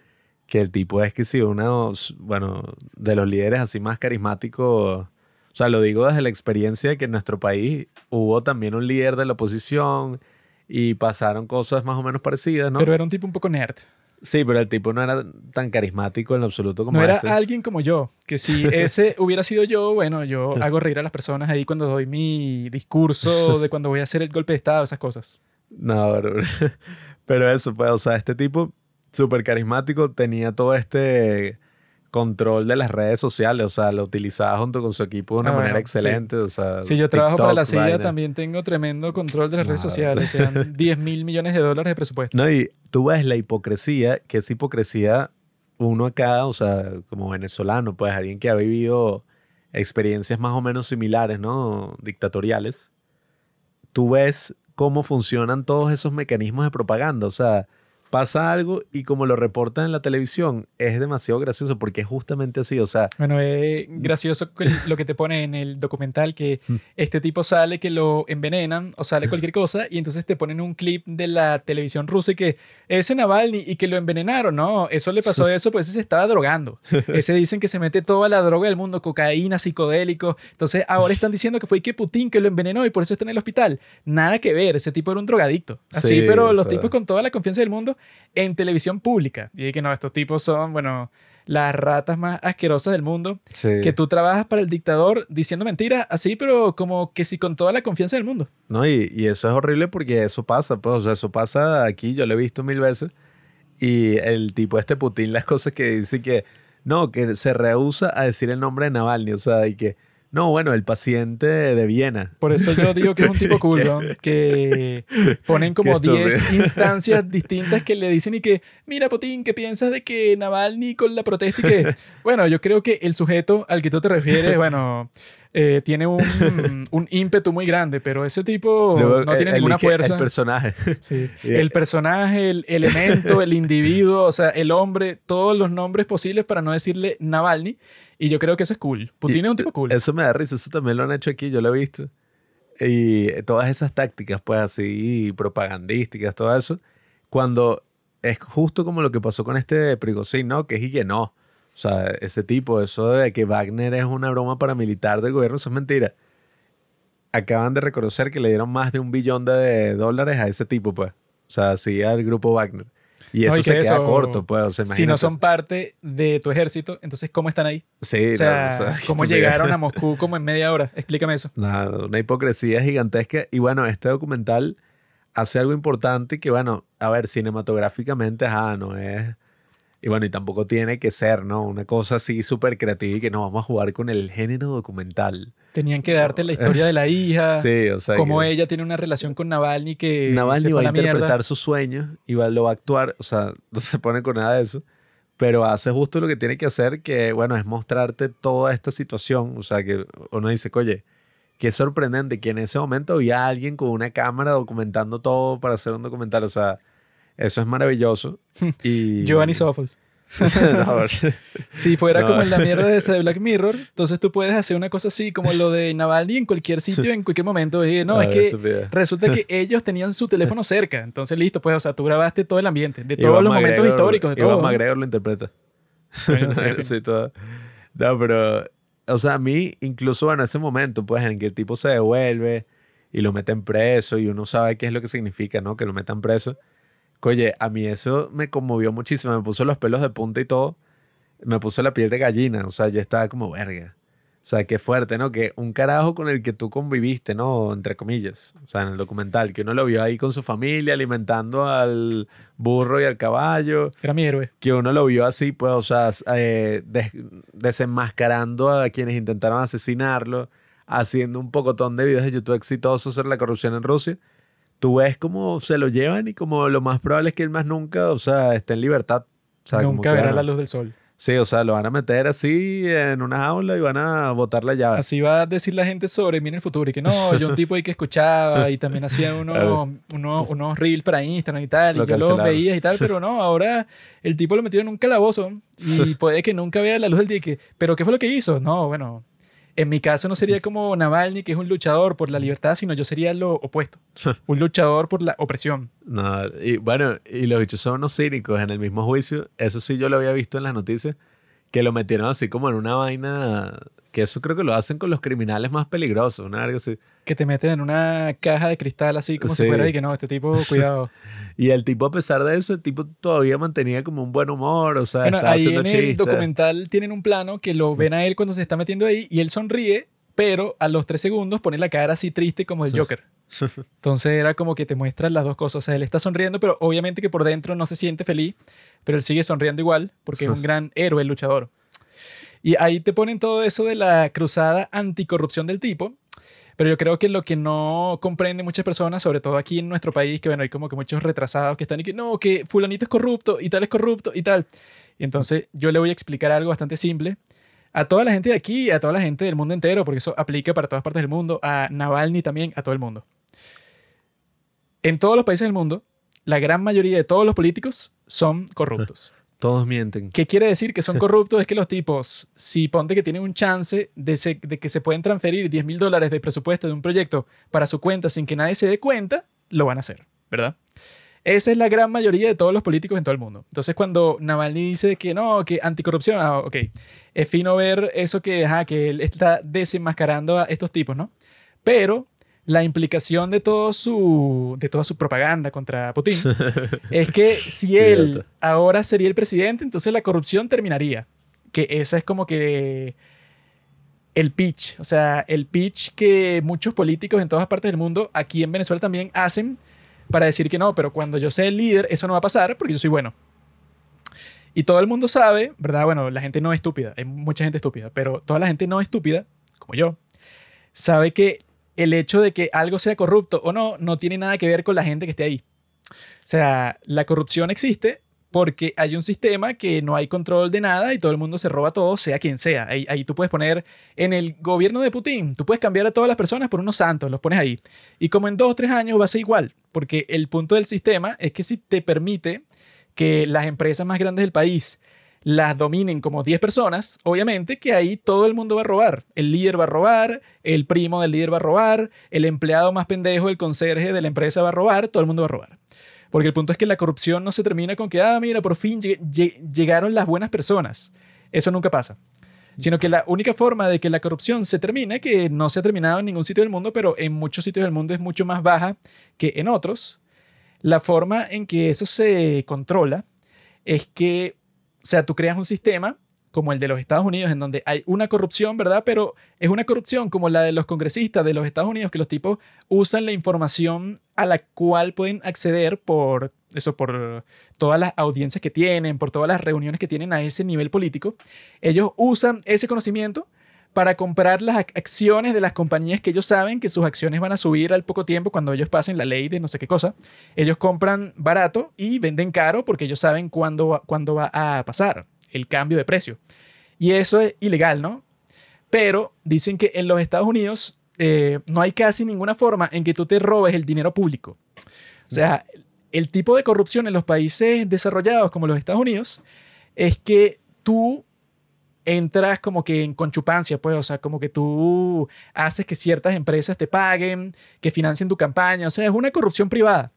que el tipo es que sí, uno, bueno, de los líderes así más carismáticos. O sea, lo digo desde la experiencia de que en nuestro país hubo también un líder de la oposición y pasaron cosas más o menos parecidas, ¿no? Pero era un tipo un poco nerd. Sí, pero el tipo no era tan carismático en lo absoluto como No era este. alguien como yo, que si ese hubiera sido yo, bueno, yo hago reír a las personas ahí cuando doy mi discurso de cuando voy a hacer el golpe de Estado, esas cosas. No, pero, pero eso, pues, o sea, este tipo súper carismático tenía todo este, control de las redes sociales, o sea, lo utilizaba junto con su equipo de una Ah, manera bueno, excelente, o sea, Si yo trabajo para la TikTok, CIA, vaina. también tengo tremendo control de las redes sociales. Te dan 10 mil millones de dólares de presupuesto. No, y tú ves la hipocresía, que es hipocresía uno acá, o sea, como venezolano, pues alguien que ha vivido experiencias más o menos similares, ¿no? Dictatoriales. Tú ves cómo funcionan todos esos mecanismos de propaganda, o sea, pasa algo y como lo reportan en la televisión, es demasiado gracioso porque es justamente así, o sea, Bueno, es gracioso lo que te pone en el documental que este tipo sale que lo envenenan o sale cualquier cosa y entonces te ponen un clip de la televisión rusa y que ese Navalny y que lo envenenaron. No, eso le pasó a eso, pues ese se estaba drogando. Ese dicen que se mete toda la droga del mundo, cocaína, psicodélico. Entonces ahora están diciendo que fue que Putin que lo envenenó y por eso está en el hospital. Nada que ver, ese tipo era un drogadicto. Así, Sí, pero o los sea. tipos con toda la confianza del mundo en televisión pública. Y que no, estos tipos son, bueno, las ratas más asquerosas del mundo. sí. Que tú trabajas para el dictador diciendo mentiras, así, pero como que sí con toda la confianza del mundo. No, y, y eso es horrible porque eso pasa, pues, o sea, eso pasa aquí, yo lo he visto mil veces. Y el tipo este Putin, las cosas que dice que, no, que se rehúsa a decir el nombre de Navalny, o sea, y que, no, bueno, el paciente de Viena. Por eso yo digo que es un tipo cool, ¿no? Que ponen como Qué 10 estúpido. instancias distintas que le dicen y que, mira, Putin, ¿qué piensas de que Navalny con la protesta y que, bueno, yo creo que el sujeto al que tú te refieres, bueno, eh, tiene un, un ímpetu muy grande, pero ese tipo Luego, no tiene el- ninguna fuerza. El personaje. Sí. El personaje, el elemento, el individuo, o sea, el hombre, todos los nombres posibles para no decirle Navalny. Y yo creo que eso es cool. Putin Y es un tipo cool. Eso me da risa, eso también lo han hecho aquí, yo lo he visto. Y todas esas tácticas, pues así, propagandísticas, todo eso, cuando es justo como lo que pasó con este Prigozhin, ¿no? Que es y que no. O sea, ese tipo, eso de que Wagner es una broma paramilitar del gobierno, eso es mentira. Acaban de reconocer que le dieron más de un billón de dólares a ese tipo, pues. O sea, sí, al grupo Wagner. Y No, eso y se que queda eso, corto, pues. O sea, si no son parte de tu ejército, entonces ¿cómo están ahí? Sí, O no, sea, o sea, ¿cómo llegaron a Moscú como en media hora? Explícame eso. Nada, una hipocresía gigantesca. Y bueno, este documental hace algo importante que, bueno, a ver, cinematográficamente, ajá, no es... Y bueno, y tampoco tiene que ser, ¿no? Una cosa así súper creativa y que nos vamos a jugar con el género documental. Tenían que darte la historia de la hija, Sí, o sea... cómo que ella tiene una relación con Navalny que Navalny va a la mierda. interpretar sus sueños y va, lo va a actuar, o sea, no se pone con nada de eso, pero hace justo lo que tiene que hacer, que, bueno, es mostrarte toda esta situación, o sea, que uno dice, oye, qué sorprendente que en ese momento había alguien con una cámara documentando todo para hacer un documental, o sea, eso es maravilloso. Y... Giovanni Soffold. No, Si fuera No. como en la mierda de esa de Black Mirror, entonces tú puedes hacer una cosa así como lo de Navalny en cualquier sitio, en cualquier momento. Y, no, es que resulta que ellos tenían su teléfono cerca. Entonces, listo, pues, o sea, tú grabaste todo el ambiente, de Iván todos los momentos McGregor- históricos, de Iván todo. McGregor lo interpreta. Bueno, sí, en todo. No, pero, o sea, a mí, incluso bueno, ese momento, pues, en que el tipo se devuelve y lo meten preso y uno sabe qué es lo que significa, ¿no? Que lo metan preso. Oye, a mí eso me conmovió muchísimo, me puso los pelos de punta y todo. Me puso la piel de gallina, o sea, yo estaba como verga. O sea, qué fuerte, ¿no? Que un carajo con el que tú conviviste, ¿no? Entre comillas. O sea, en el documental, que uno lo vio ahí con su familia alimentando al burro y al caballo Era mi héroe. que uno lo vio así, pues, o sea, eh, des- desenmascarando a quienes intentaron asesinarlo, haciendo un pocotón de videos de YouTube exitosos sobre la corrupción en Rusia. Tú ves cómo se lo llevan y como lo más probable es que él más nunca, o sea, esté en libertad. O sea, Nunca verá la luz del sol. Sí, o sea, lo van a meter así en una jaula y van a botar la llave. Así va a decir la gente sobre mí en el futuro. Y que no, yo un tipo ahí que escuchaba y también hacía unos, unos, unos reels para Instagram y tal. Y Lo yo los veía y tal. Pero no, ahora el tipo lo metió en un calabozo y puede que nunca vea la luz del día. y que, ¿Pero qué fue lo que hizo? No, bueno. En mi caso no sería como Navalny, que es un luchador por la libertad, sino yo sería lo opuesto. Un luchador por la opresión. No, y bueno, y los bichos son unos cínicos en el mismo juicio. Eso sí yo lo había visto en las noticias, que lo metieron así como en una vaina, que eso creo que lo hacen con los criminales más peligrosos, una verga así. Que te meten en una caja de cristal así como Sí. si fuera y que no, este tipo, cuidado. Y el tipo, a pesar de eso, el tipo todavía mantenía como un buen humor, o sea, Bueno, estaba ahí haciendo en el documental tienen un plano que lo ven a él cuando se está metiendo ahí y él sonríe, pero a los tres segundos pone la cara así triste como el Joker. Entonces era como que te muestran las dos cosas. O sea, él está sonriendo, pero obviamente que por dentro no se siente feliz, pero él sigue sonriendo igual porque es un gran héroe, el luchador. Y ahí te ponen todo eso de la cruzada anticorrupción del tipo. Pero yo creo que lo que no comprenden muchas personas, sobre todo aquí en nuestro país, que bueno, hay como que muchos retrasados que están y que no, que fulanito es corrupto y tal es corrupto y tal. Y entonces yo le voy a explicar algo bastante simple a toda la gente de aquí, a toda la gente del mundo entero, porque eso aplica para todas partes del mundo, a Navalny también, a todo el mundo. En todos los países del mundo, la gran mayoría de todos los políticos son corruptos. Todos mienten. ¿Qué quiere decir que son corruptos? es que los tipos, si ponte que tienen un chance de, de que se pueden transferir 10 mil dólares de presupuesto de un proyecto para su cuenta sin que nadie se dé cuenta, lo van a hacer, ¿verdad? Esa es la gran mayoría de todos los políticos en todo el mundo. Entonces, cuando Navalny dice que no, que anticorrupción, ah, ok, es fino ver eso que, ajá, que él está desenmascarando a estos tipos, ¿no? Pero la implicación de, todo su, de toda su propaganda contra Putin es que si él ahora sería el presidente, entonces la corrupción terminaría. Que esa es como que el pitch, o sea, el pitch que muchos políticos en todas partes del mundo, aquí en Venezuela también hacen para decir que no, pero cuando yo sea el líder, eso no va a pasar porque yo soy bueno. Y todo el mundo sabe, ¿verdad? Bueno, la gente no es estúpida, hay mucha gente estúpida, pero toda la gente no estúpida, como yo, sabe que el hecho de que algo sea corrupto o no, no tiene nada que ver con la gente que esté ahí. O sea, la corrupción existe porque hay un sistema que no hay control de nada y todo el mundo se roba todo, sea quien sea. Ahí, ahí, tú puedes poner en el gobierno de Putin, tú puedes cambiar a todas las personas por unos santos, los pones ahí. Y como en dos o tres años va a ser igual, porque el punto del sistema es que si te permite que las empresas más grandes del país las dominen como 10 personas, obviamente que ahí todo el mundo va a robar. El líder va a robar, el primo del líder va a robar, el empleado más pendejo, el conserje de la empresa va a robar, todo el mundo va a robar. Porque el punto es que la corrupción no se termina con que, ah, mira, por fin llegaron las buenas personas. Eso nunca pasa. Sino que la única forma de que la corrupción se termine, que no se ha terminado en ningún sitio del mundo, pero en muchos sitios del mundo es mucho más baja que en otros, la forma en que eso se controla es que sea, tú creas un sistema como el de los Estados Unidos, en donde hay una corrupción, ¿verdad? Pero es una corrupción como la de los congresistas de los Estados Unidos, que los tipos usan la información a la cual pueden acceder por eso, por todas las audiencias que tienen, por todas las reuniones que tienen a ese nivel político. Ellos usan ese conocimiento para comprar las acciones de las compañías que ellos saben que sus acciones van a subir al poco tiempo cuando ellos pasen la ley de no sé qué cosa. Ellos compran barato y venden caro porque ellos saben cuándo, cuándo va a pasar el cambio de precio. Y eso es ilegal, ¿no? Pero dicen que en los Estados Unidos eh, no hay casi ninguna forma en que tú te robes el dinero público. O sea, el tipo de corrupción en los países desarrollados como los Estados Unidos es que tú entras como que en conchupancia, pues, o sea, como que tú haces que ciertas empresas te paguen, que financien tu campaña, o sea, es una corrupción privada.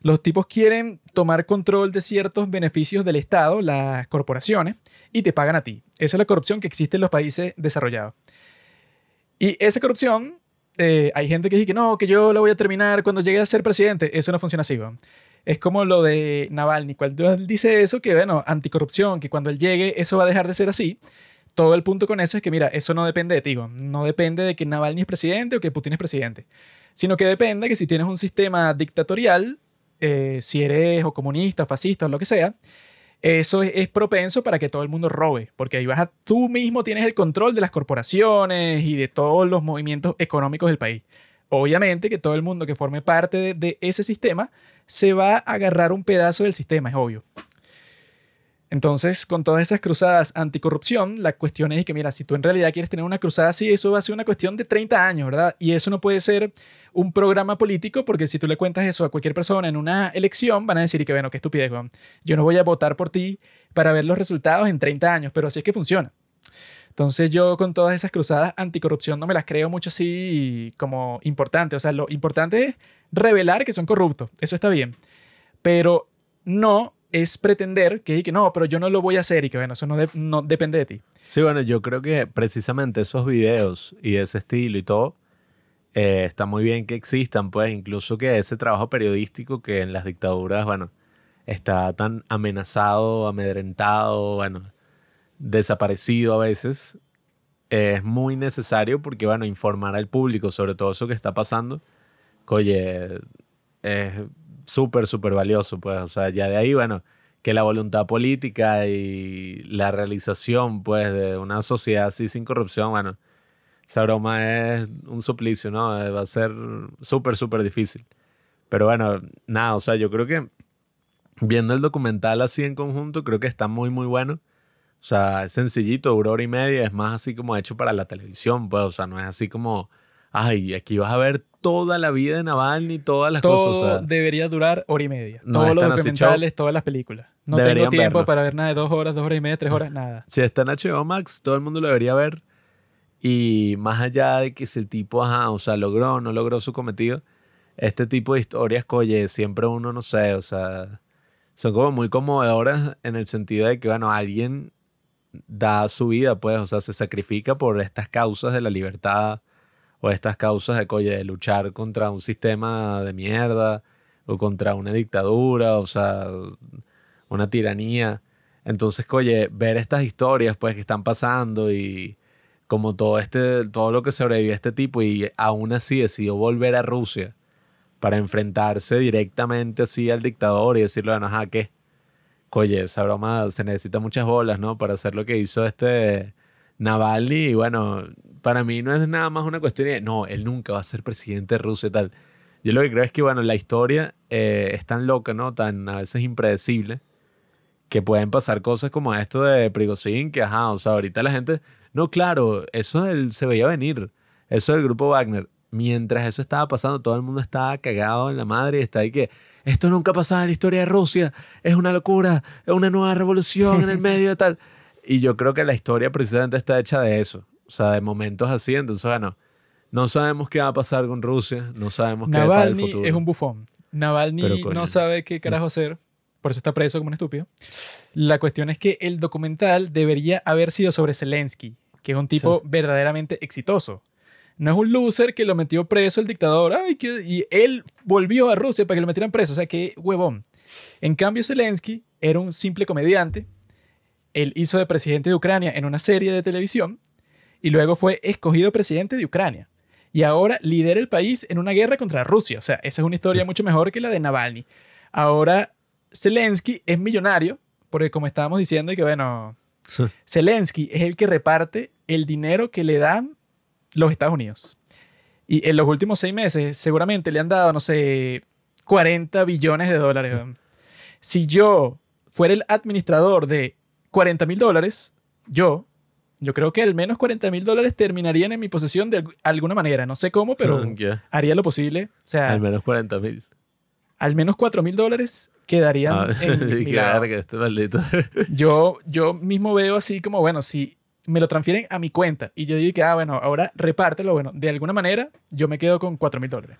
Los tipos quieren tomar control de ciertos beneficios del Estado, las corporaciones, y te pagan a ti. Esa es la corrupción que existe en los países desarrollados. Y esa corrupción, eh, hay gente que dice que no, que yo la voy a terminar cuando llegue a ser presidente. Eso no funciona así. Es como lo de Navalny. Cuando él dice eso, que bueno, anticorrupción, que cuando él llegue eso va a dejar de ser así. Todo el punto con eso es que, mira, eso no depende de ti. No depende de que Navalny es presidente o que Putin es presidente. Sino que depende que si tienes un sistema dictatorial, eh, si eres o comunista, fascista o lo que sea, eso es, propenso para que todo el mundo robe, porque ahí vas a, tú mismo tienes el control de las corporaciones y de todos los movimientos económicos del país. Obviamente que todo el mundo que forme parte de ese sistema se va a agarrar un pedazo del sistema, es obvio. Entonces, con todas esas cruzadas anticorrupción, la cuestión es que, mira, si tú en realidad quieres tener una cruzada así, eso va a ser una cuestión de 30 años, ¿verdad? Y eso no puede ser un programa político, porque si tú le cuentas eso a cualquier persona en una elección, van a decir que, bueno, qué estupidez, yo no voy a votar por ti para ver los resultados en 30 años, pero así es que funciona. Entonces yo con todas esas cruzadas anticorrupción no me las creo mucho así como importante. O sea, lo importante es revelar que son corruptos. Eso está bien. Pero no es pretender que, que no, pero yo no lo voy a hacer y que bueno, eso no, no depende de ti. Sí, bueno, yo creo que precisamente esos videos y ese estilo y todo, eh, está muy bien que existan, pues incluso que ese trabajo periodístico que en las dictaduras, bueno, está tan amenazado, amedrentado, bueno, desaparecido a veces, es muy necesario porque, bueno, informar al público sobre todo eso que está pasando, oye, es súper, súper valioso, pues, o sea, ya de ahí, bueno, que la voluntad política y la realización, pues, de una sociedad así sin corrupción, bueno, esa broma es un suplicio, ¿no? Eh, Va a ser súper, súper difícil. Pero bueno, nada, o sea, yo creo que viendo el documental así en conjunto, creo que está muy, muy bueno. O sea, es sencillito, dura hora y media, es más así como hecho para la televisión, pues, o sea, no es así como, ay, aquí vas a ver toda la vida de Navalny, todas las Todo cosas, o sea, debería durar hora y media. No Todos los documentales, todas las películas. No tengo Deberían tiempo verlo. para ver nada de dos horas, dos horas y media, tres horas, nada. si está en HBO Max, todo el mundo lo debería ver. Y más allá de que si el tipo, ajá, o sea, logró o no logró su cometido, este tipo de historias, oye, siempre uno, no sé, o sea, son como muy conmovedoras en el sentido de que, bueno, alguien da su vida, pues, o sea, se sacrifica por estas causas de la libertad o estas causas de, oye, de luchar contra un sistema de mierda o contra una dictadura, o sea, una tiranía. Entonces, oye, ver estas historias, pues, que están pasando y como todo este, todo lo que sobrevivió este tipo y aún así decidió volver a Rusia para enfrentarse directamente así al dictador y decirle, bueno, ajá, ¿qué? Oye, esa broma se necesita muchas bolas, ¿no? Para hacer lo que hizo este Navalny. Y bueno, para mí no es nada más una cuestión de, no, él nunca va a ser presidente de Rusia y tal. Yo lo que creo es que, bueno, la historia eh, es tan loca, ¿no? Tan a veces impredecible, que pueden pasar cosas como esto de Prigozhin, que, ajá, o sea, ahorita la gente, no, claro, eso se veía venir, eso del grupo Wagner. Mientras eso estaba pasando, todo el mundo estaba cagado en la madre y está ahí que esto nunca pasaba en la historia de Rusia, es una locura, es una nueva revolución en el medio de tal. Y yo creo que la historia precisamente está hecha de eso, o sea, de momentos así. Entonces, bueno, no sabemos qué va a pasar con Rusia, no sabemos qué va el Navalny futuro. es un bufón. Navalny no sabe qué carajo hacer, por eso está preso como un estúpido. La cuestión es que el documental debería haber sido sobre Zelensky, que es un tipo verdaderamente exitoso. No es un loser que lo metió preso el dictador ay, que- y él volvió a Rusia para que lo metieran preso. O sea, qué huevón. En cambio, Zelensky era un simple comediante. Él hizo de presidente de Ucrania en una serie de televisión y luego fue escogido presidente de Ucrania. Y ahora lidera el país en una guerra contra Rusia. O sea, esa es una historia mucho mejor que la de Navalny. Ahora, Zelensky es millonario, porque como estábamos diciendo, y que bueno, Zelensky es el que reparte el dinero que le dan los Estados Unidos. Y en los últimos seis meses seguramente le han dado, no sé, 40 billones de dólares. Si yo fuera el administrador de 40 mil dólares, yo, yo creo que al menos 40 mil dólares terminarían en mi posesión de algu- alguna manera. No sé cómo, pero Ya, haría lo posible. O sea, Al menos 40 mil. al menos 4 mil dólares quedarían Ah, en mi verga, este maldito. Yo, yo mismo veo así como, bueno, si me lo transfieren a mi cuenta y yo que, ah, bueno, ahora repártelo, bueno, de alguna manera yo me quedo con 4 mil dólares.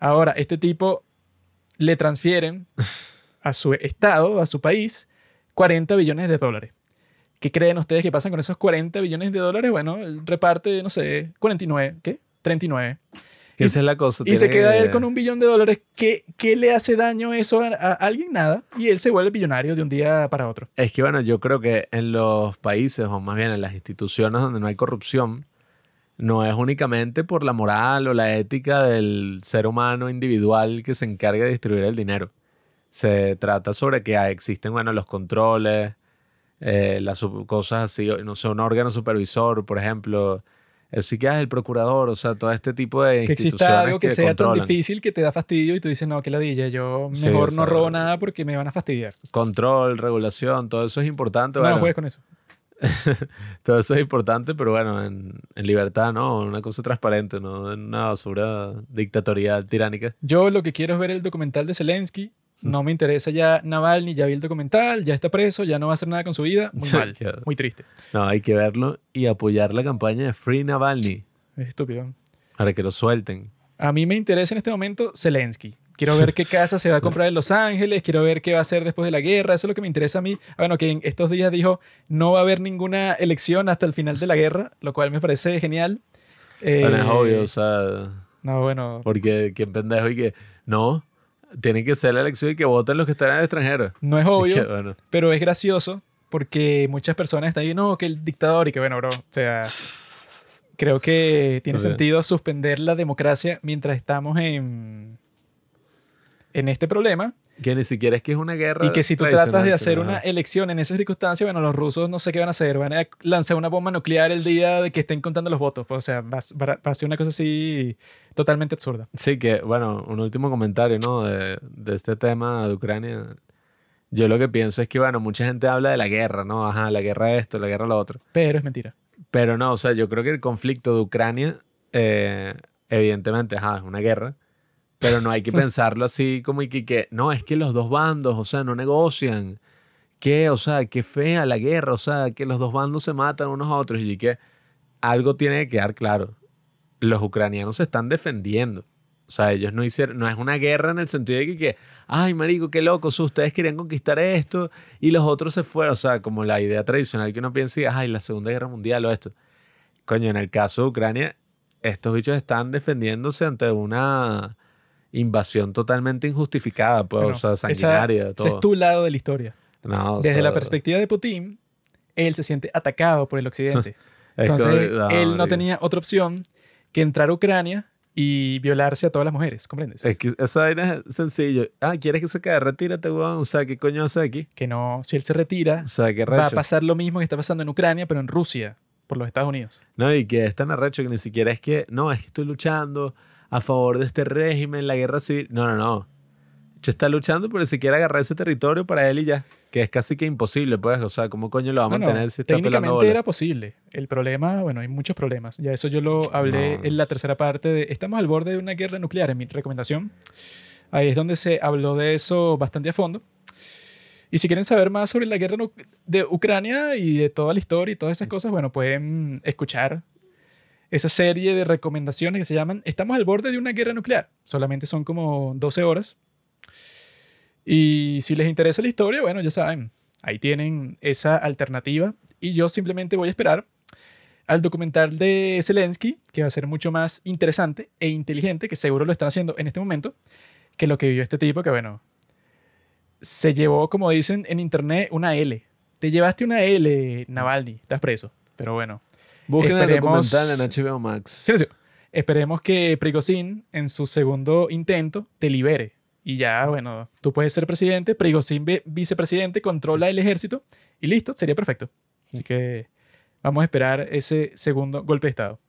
Ahora, este tipo le transfieren a su estado, a su país, 40 billones de dólares. ¿Qué creen ustedes que pasan con esos 40 billones de dólares? Bueno, reparte, no sé, 49, ¿qué? 39. Que Y- esa es la cosa. Y se queda que- él con un billón de dólares. ¿Qué, qué le hace daño eso a, a alguien? Nada. Y él se vuelve billonario de un día para otro. Es que bueno, yo creo que en los países, o más bien en las instituciones donde no hay corrupción, no es únicamente por la moral o la ética del ser humano individual que se encarga de distribuir el dinero. Se trata sobre que ah, existen, bueno, los controles, eh, las cosas así, no sé, un órgano supervisor, por ejemplo, el es el procurador, o sea, todo este tipo de Que exista algo que, sea controlan. tan difícil que te da fastidio y tú dices, no, que ladilla, yo Sí, mejor no robo nada porque me van a fastidiar. Control, regulación, todo eso es importante. No, bueno, juegues con eso. Todo eso es importante, pero bueno, en, en libertad, ¿no? Una cosa transparente, ¿no? Una basura dictatorial tiránica. Yo lo que quiero es ver el documental de Zelensky. No me interesa ya Navalny, ya vi el documental, ya está preso, ya no va a hacer nada con su vida. Muy mal, muy triste. No, hay que verlo y apoyar la campaña de Free Navalny Es estúpido. para que lo suelten. A mí me interesa en este momento Zelensky. Quiero ver qué casa se va a comprar en Los Ángeles, quiero ver qué va a hacer después de la guerra, eso es lo que me interesa a mí. Ah, Bueno, que en estos días dijo no va a haber ninguna elección hasta el final de la guerra, lo cual me parece genial. Eh, Bueno, es obvio, o sea, No, bueno, porque qué pendejo y que no, tiene que ser la elección y que voten los que están en el extranjero. no es que, obvio, bueno, pero es gracioso porque muchas personas están ahí, no, que el dictador y que bueno, bro, o sea, creo que tiene sentido suspender la democracia mientras estamos en, en este problema. Que ni siquiera es que es una guerra. Y que si tú tratas de hacer una elección en esas circunstancias, bueno, los rusos no sé qué van a hacer. Van a lanzar una bomba nuclear el día de que estén contando los votos. Pues, o sea, va, va- va a ser una cosa así totalmente absurda. Sí, que, bueno, un último comentario, ¿no? De, de este tema de Ucrania. Yo lo que pienso es que, bueno, mucha gente habla de la guerra, ¿no? Ajá, la guerra esto, la guerra lo otro. Pero es mentira. Pero no, o sea, yo creo que el conflicto de Ucrania, eh, evidentemente, ajá, es una guerra, pero no hay que pensarlo así como y que, que, no, es que los dos bandos, o sea, no negocian. ¿Qué? O sea, qué fea la guerra, o sea, que los dos bandos se matan unos a otros y que algo tiene que quedar claro. Los ucranianos se están defendiendo. O sea, ellos no hicieron, no es una guerra en el sentido de que, que ay, marico, qué locos, ustedes querían conquistar esto y los otros se fueron. O sea, como la idea tradicional que uno piensa, y, ay, la Segunda Guerra Mundial o esto. Coño, en el caso de Ucrania, estos bichos están defendiéndose ante una invasión totalmente injustificada, pues, Bueno, o sea, esa- sanguinaria, Ese todo. es tu lado de la historia. No, o Desde la sea, perspectiva de Putin, él se siente atacado por el occidente. es Entonces, como- no, él no tenía otra opción que entrar a Ucrania y violarse a todas las mujeres, ¿comprendes? Es que esa vaina es sencillo. Ah, ¿quieres que se quede? Retírate, weón. O sea, ¿qué coño hace aquí? Que no, si él se retira, O sea, qué va a pasar lo mismo que está pasando en Ucrania, pero en Rusia, por los Estados Unidos. No, y que es tan arrecho que ni siquiera es que, no, es que estoy luchando a favor de este régimen, la guerra civil. No, no, no. Yo está luchando por si quiere agarrar ese territorio para él y ya. Que es casi que imposible, pues. O sea, ¿cómo coño lo va a No, no, mantener si está técnicamente bola? era posible. El problema, bueno, hay muchos problemas. Ya eso yo lo hablé No. en la tercera parte de Estamos al borde de una guerra nuclear, en mi recomendación. Ahí es donde se habló de eso bastante a fondo. Y si quieren saber más sobre la guerra de Ucrania y de toda la historia y todas esas cosas, bueno, pueden escuchar esa serie de recomendaciones que se llaman Estamos al borde de una guerra nuclear. Solamente son como 12 horas. Y si les interesa la historia, bueno, ya saben, ahí tienen esa alternativa. Y yo simplemente voy a esperar al documental de Zelensky, que va a ser mucho más interesante e inteligente, que seguro lo están haciendo en este momento, que lo que vivió este tipo, que bueno, se llevó, como dicen en internet, una L. Te llevaste una L, Navalny, estás preso. Pero bueno, Busquen el esperemos- documental en HBO Max. Silencio. Esperemos que Prigozhin en su segundo intento te libere. Y ya, bueno, tú puedes ser presidente, Prigozhin vi- vicepresidente, controla el ejército y listo, sería perfecto. Así que vamos a esperar ese segundo golpe de Estado.